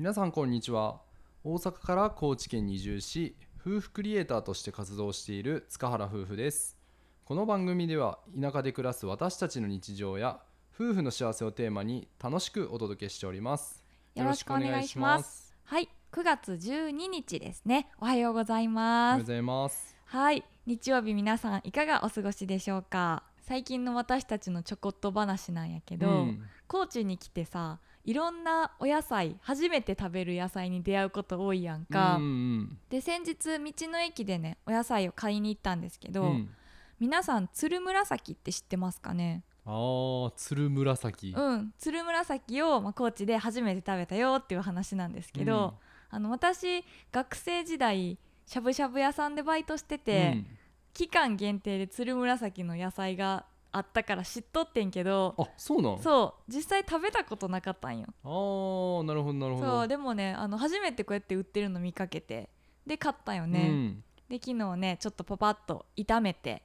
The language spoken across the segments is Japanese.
皆さんこんにちは。大阪から高知県に移住し夫婦クリエイターとして活動している塚原夫婦です。この番組では田舎で暮らす私たちの日常や夫婦の幸せをテーマに楽しくお届けしております。よろしくお願いします。はい9月12日ですね。おはようございます。おはようございます。はい日曜日皆さんいかがお過ごしでしょうか。最近の私たちのちょこっと話なんやけど、うん。高知に来てさいろんなお野菜初めて食べる野菜に出会うこと多いやんか、うんうんで先日道の駅でねお野菜を買いに行ったんですけど、うん。皆さんつるむらさきって知ってますかね？あー鶴紫。うん。つるむらさきを、まあ、高知で初めて食べたよっていう話なんですけど、あの私学生時代しゃぶしゃぶ屋さんでバイトしてて、うん。期間限定でつるむらさきの野菜があったから知っとってんけどあそうなん？そう実際食べたことなかったんよ。あーなるほどなるほど。そうでもねあの初めてこうやって売ってるの見かけてで買ったよね、うん。で昨日ねちょっとパパッと炒めて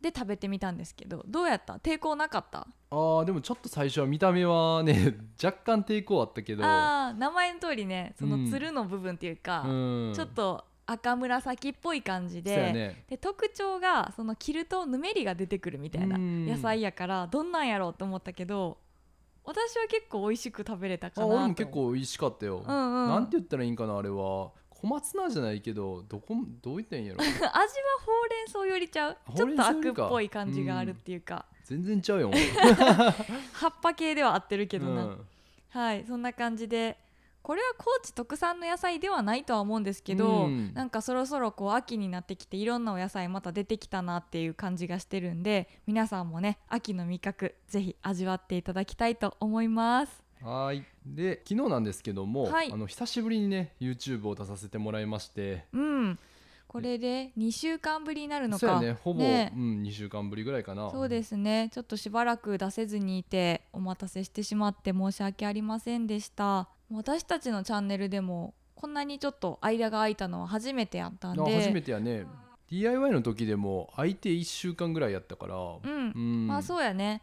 で食べてみたんですけどどうやった？抵抗なかった？あーでもちょっと最初は見た目はね 若干抵抗あったけど。あー名前の通りねそうん。のつるの部分っていうか、うん。ちょっと赤紫っぽい感じで,、ね。で特徴がその切るとぬめりが出てくるみたいなうん。野菜やからどんなんやろうと思ったけど私は結構美味しく食べれたかな俺も結構美味しかったよ、うんうん。なんて言ったらいいんかなあれは。小松菜じゃないけどどこどう言ったんやろ？味はほうれん草よりちゃう？ちょっとアクっぽい感じがあるっていうか、全然ちゃうよ 葉っぱ系では合ってるけどな、うん。はいそんな感じでこれは高知特産の野菜ではないとは思うんですけど、うん。なんかそろそろこう秋になってきていろんなお野菜また出てきたなっていう感じがしてるんで皆さんもね秋の味覚ぜひ味わっていただきたいと思います。はーい。で昨日なんですけども、はい。あの久しぶりにね YouTube を出させてもらいまして。うん。これで2週間ぶりになるのそうやかね。ほぼ、ね。うん、2週間ぶりぐらいかな。そうですね。ちょっとしばらく出せずにいてお待たせしてしまって申し訳ありませんでした私たちのチャンネルでもこんなにちょっと間が空いたのは初めてやったんで。あ初めてやね。DIY の時でも相手1週間ぐらいやったから。うん。うん。まあそうやね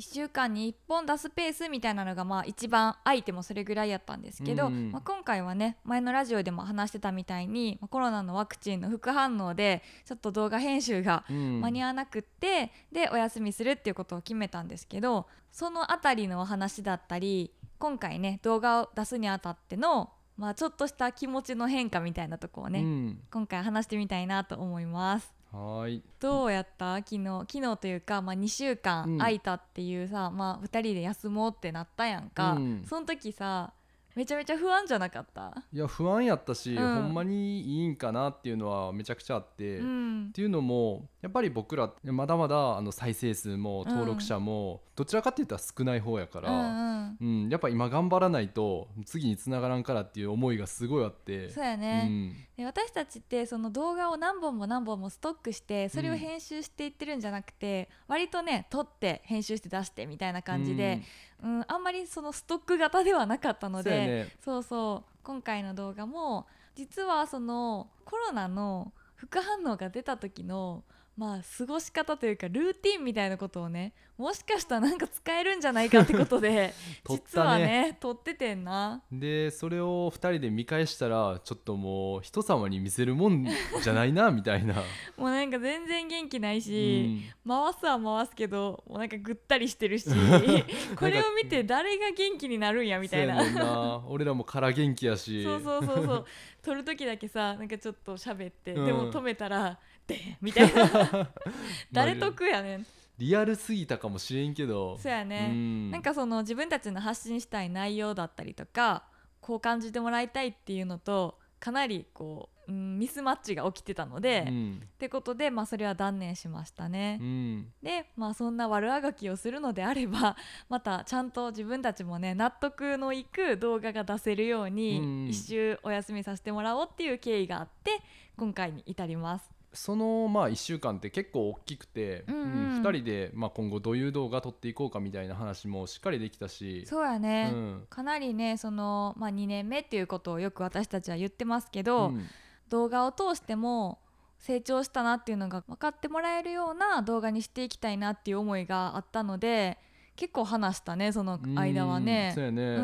1週間に1本出すペースみたいなのがまあ一番空いてもそれぐらいやったんですけど、うんまあ、今回はね前のラジオでも話してたみたいに、まあコロナのワクチンの副反応でちょっと動画編集がうん。間に合わなくって、でお休みするっていうことを決めたんですけどそのあたりのお話だったり今回ね動画を出すにあたっての、まあ、ちょっとした気持ちの変化みたいなとこをね、うん。今回話してみたいなと思います。はーい。どうやった？昨日昨日というか、まあ、2週うん。間空いたっていうさ、まあ、2人で休もうってなったやんか、うん。その時さめちゃめちゃ不安じゃなかった？いや不安やったし、うん。ほんまにいいんかなっていうのはめちゃくちゃあって、うっんていうのもやっぱり僕らまだまだあの再生数も登録者もどちらかって言ったら少ない方やかうんら、うん。うんやっぱ今頑張らないと次に繋がらんからっていう思いがすごいあって。そうやね、で私たちってその動画を何本も何本もストックしてそれを編集していってるんじゃなくて、割とね撮って編集して出してみたいな感じで、うんあんまりそのストック型ではなかったうんのでね。そうそう今回の動画も実はそのコロナの副反応が出た時のまあ過ごし方というかルーティンみたいなことをねもしかしたらなんか使えるんじゃないかってことで ね。実はね撮っててんな。でそれを2人で見返したらちょっともう人様に見せるもんじゃないな みたいな、もうなんか全然元気ないうん。し、回すは回すけどもうなんかぐったりしてるし これを見て誰が元気になるんやみたいな。な。俺らも空元気やし。そうそうそうそう。撮る時だけさなんかちょっと喋って、うん。でも止めたら「でん」みたいな。誰得やねん。リアルすぎたかもしれんけど。そうやね、ん。なんかその自分たちの発信したい内容だったりとかこう感じてもらいたいっていうのとかなりこう、うん、ミスマッチが起きてたので、っうん。てことで、まあ、それは断念しましたね。うん。でまあそんな悪あがきをするのであれば またちゃんと自分たちもね納得のいく動画が出せるよううんに一周お休みさせてもらおうっていう経緯があって今回に至ります。そのまあ1週間って結構大きくて、うんうん。2人でまあ今後どういう動画撮っていこうかみたいな話もしっかりできたし。そうやね、うん。かなりねその、まあ、2年目っていうことをよく私たちは言ってますけど、うん。動画を通しても成長したなっていうのが分かってもらえるような動画にしていきたいなっていう思いがあったので結構話したねその間はね。うんそうやね、うんう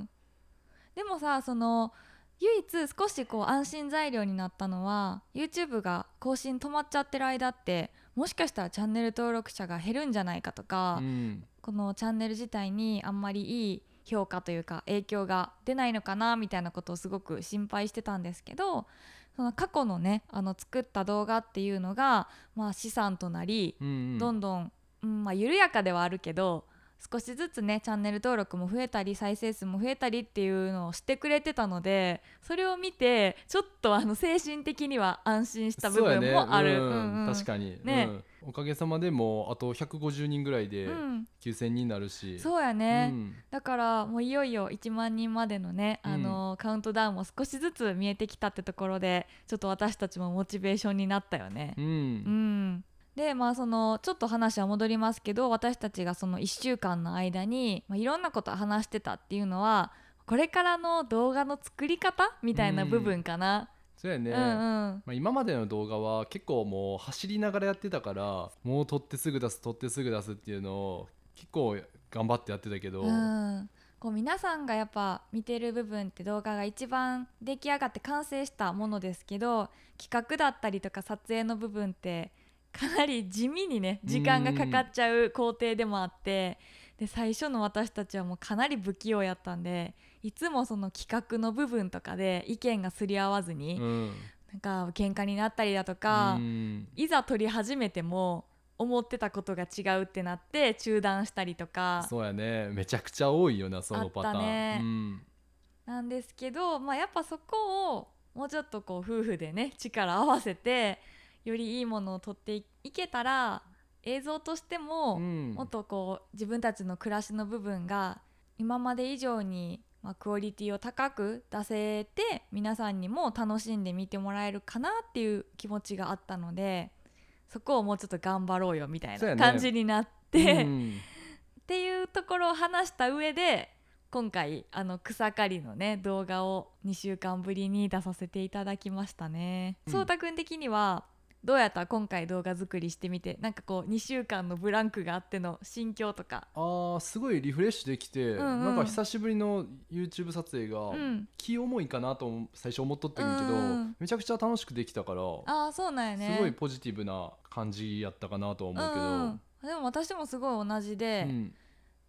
ん。でもさその唯一少しこう安心材料になったのは YouTube が更新止まっちゃってる間ってもしかしたらチャンネル登録者が減るんじゃないかとか、うん。このチャンネル自体にあんまりいい評価というか影響が出ないのかなみたいなことをすごく心配してたんですけどその過去のねあの作った動画っていうのが、まあ、資産となり、うんうん。どんどん、うんまあ、緩やかではあるけど少しずつねチャンネル登録も増えたり再生数も増えたりっていうのをしてくれてたのでそれを見てちょっとあの精神的には安心した部分もある。うんうんうん。確かに、ね。うん。おかげさまでもうあと150人ぐらいでうん。9000人になるし、そうやね、うん。だからもういよいよ1万人までのね、うん。あのカウントダウンも少しずつ見えてきたってところでちょっと私たちもモチベーションになったよね。う。ん。うんでまあそのちょっと話は戻りますけど私たちがその1週間の間に、まあ、いろんなこと話してたっていうのはこれからの動画の作り方みたいな部分かな。そうやね、うんうん。まあ、今までの動画は結構もう走りながらやってたからもう撮ってすぐ出す撮ってすぐ出すっていうのを結構頑張ってやってたけど、うん。こう皆さんがやっぱ見てる部分って動画が一番出来上がって完成したものですけど企画だったりとか撮影の部分ってかなり地味にね時間がかかっちゃう工程でもあってで最初の私たちはもうかなり不器用やったんでいつもその企画の部分とかで意見がすり合わずに、うん。なんか喧嘩になったりだとか、うん。いざ撮り始めても思ってたことが違うってなって中断したりとかそうやね。めちゃくちゃ多いよなそのパターン。ね。うん。なんですけど、まあ、やっぱそこをもうちょっとこう夫婦でね力合わせてよりいいものを撮っていいけたら映像としても、うん。もっとこう自分たちの暮らしの部分が今まで以上に、まあ、クオリティを高く出せて皆さんにも楽しんで見てもらえるかなっていう気持ちがあったのでそこをもうちょっと頑張ろうよみたいな感じになって、うん。っていうところを話した上で今回あの草刈りのね動画を2週間ぶりに出させていただきましたね。うん。そうたくん的にはどうやった今回動画作りしてみてなんかこう2週間のブランクがあっての心境とか。あーすごいリフレッシュできて、うんうん。なんか久しぶりの YouTube 撮影がうん、気重いかなとも最初思っとったんやけど、うんうんめちゃくちゃ楽しくできたから、ああそうなんやね。すごいポジティブな感じやったかなとは思うけど、うんうん。でも私もすごい同じで、うん。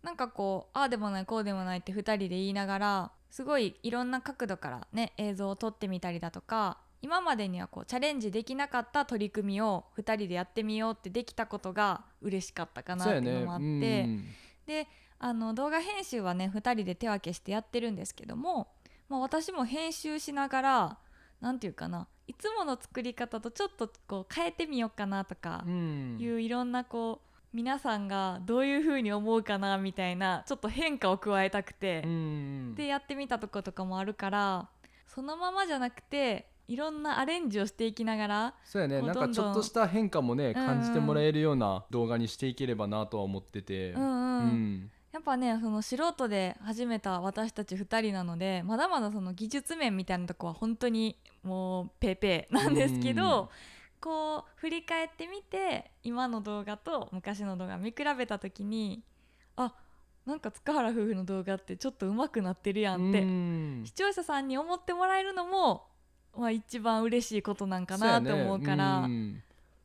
なんかこうああでもないこうでもないって2人で言いながらすごいいろんな角度からね映像を撮ってみたりだとか今までにはこうチャレンジできなかった取り組みを2人でやってみようってできたことが嬉しかったかなっていうのもあって、うんであの動画編集はね2人で手分けしてやってるんですけども、まあ、私も編集しながら何て言うかないつもの作り方とちょっとこう変えてみようかなとかうん。いういろんなこう皆さんがどういう風に思うかなみたいなちょっと変化を加えたくてう、ん。でやってみたとことかもあるからそのままじゃなくていろんなアレンジをしていきながらそうやね。なんかちょっとした変化もね感じてもらえるような動画にしていければなとは思ってて、うんうん、うん。やっぱねその素人で始めた私たち2人なのでまだまだその技術面みたいなとこは本当にもうペーペーなんですけど、うん。こう振り返ってみて今の動画と昔の動画見比べた時にあなんか塚原夫婦の動画ってちょっと上手くなってるやんって、うん。視聴者さんに思ってもらえるのも、まあ、一番嬉しいことなんかなと思うから。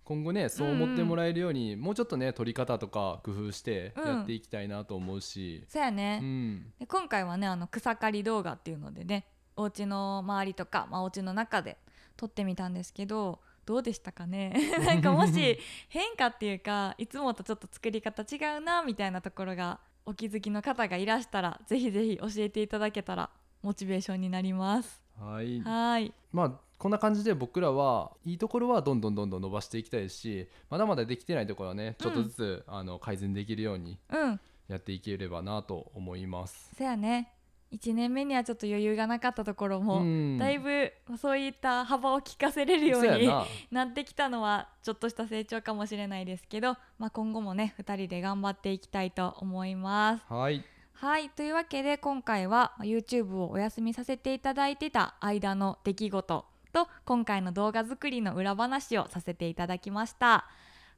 今後ねそう思ってもらえるように、もうちょっとね撮り方とか工夫してやっていきたいなと思うし、そうやね、うん。で今回はねあの草刈り動画っていうのでねお家の周りとか、まあ、お家の中で撮ってみたんですけどどうでしたかね？なんかもし変化っていうかいつもとちょっと作り方違うなみたいなところがお気づきの方がいらしたらぜひぜひ教えていただけたらモチベーションになります。はい。はい。まあこんな感じで僕らはいいところはどんどんどんどん伸ばしていきたいしまだまだできてないところはねちょっとずつ、あの改善できるようにうん。やっていければなと思います。そやね。1年目にはちょっと余裕がなかったところも、うん。だいぶそういった幅を利かせれるようにそうやな。なってきたのはちょっとした成長かもしれないですけど、まあ、今後もね2人で頑張っていきたいと思います。はいはい。というわけで今回はまあ YouTube をお休みさせていただいてた間の出来事と今回の動画作りの裏話をさせていただきました。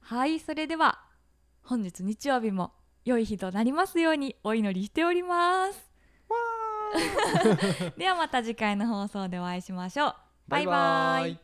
はい。それでは本日日曜日も良い日となりますようにお祈りしております。わ ではまた次回の放送でお会いしましょう。バイバイ。イ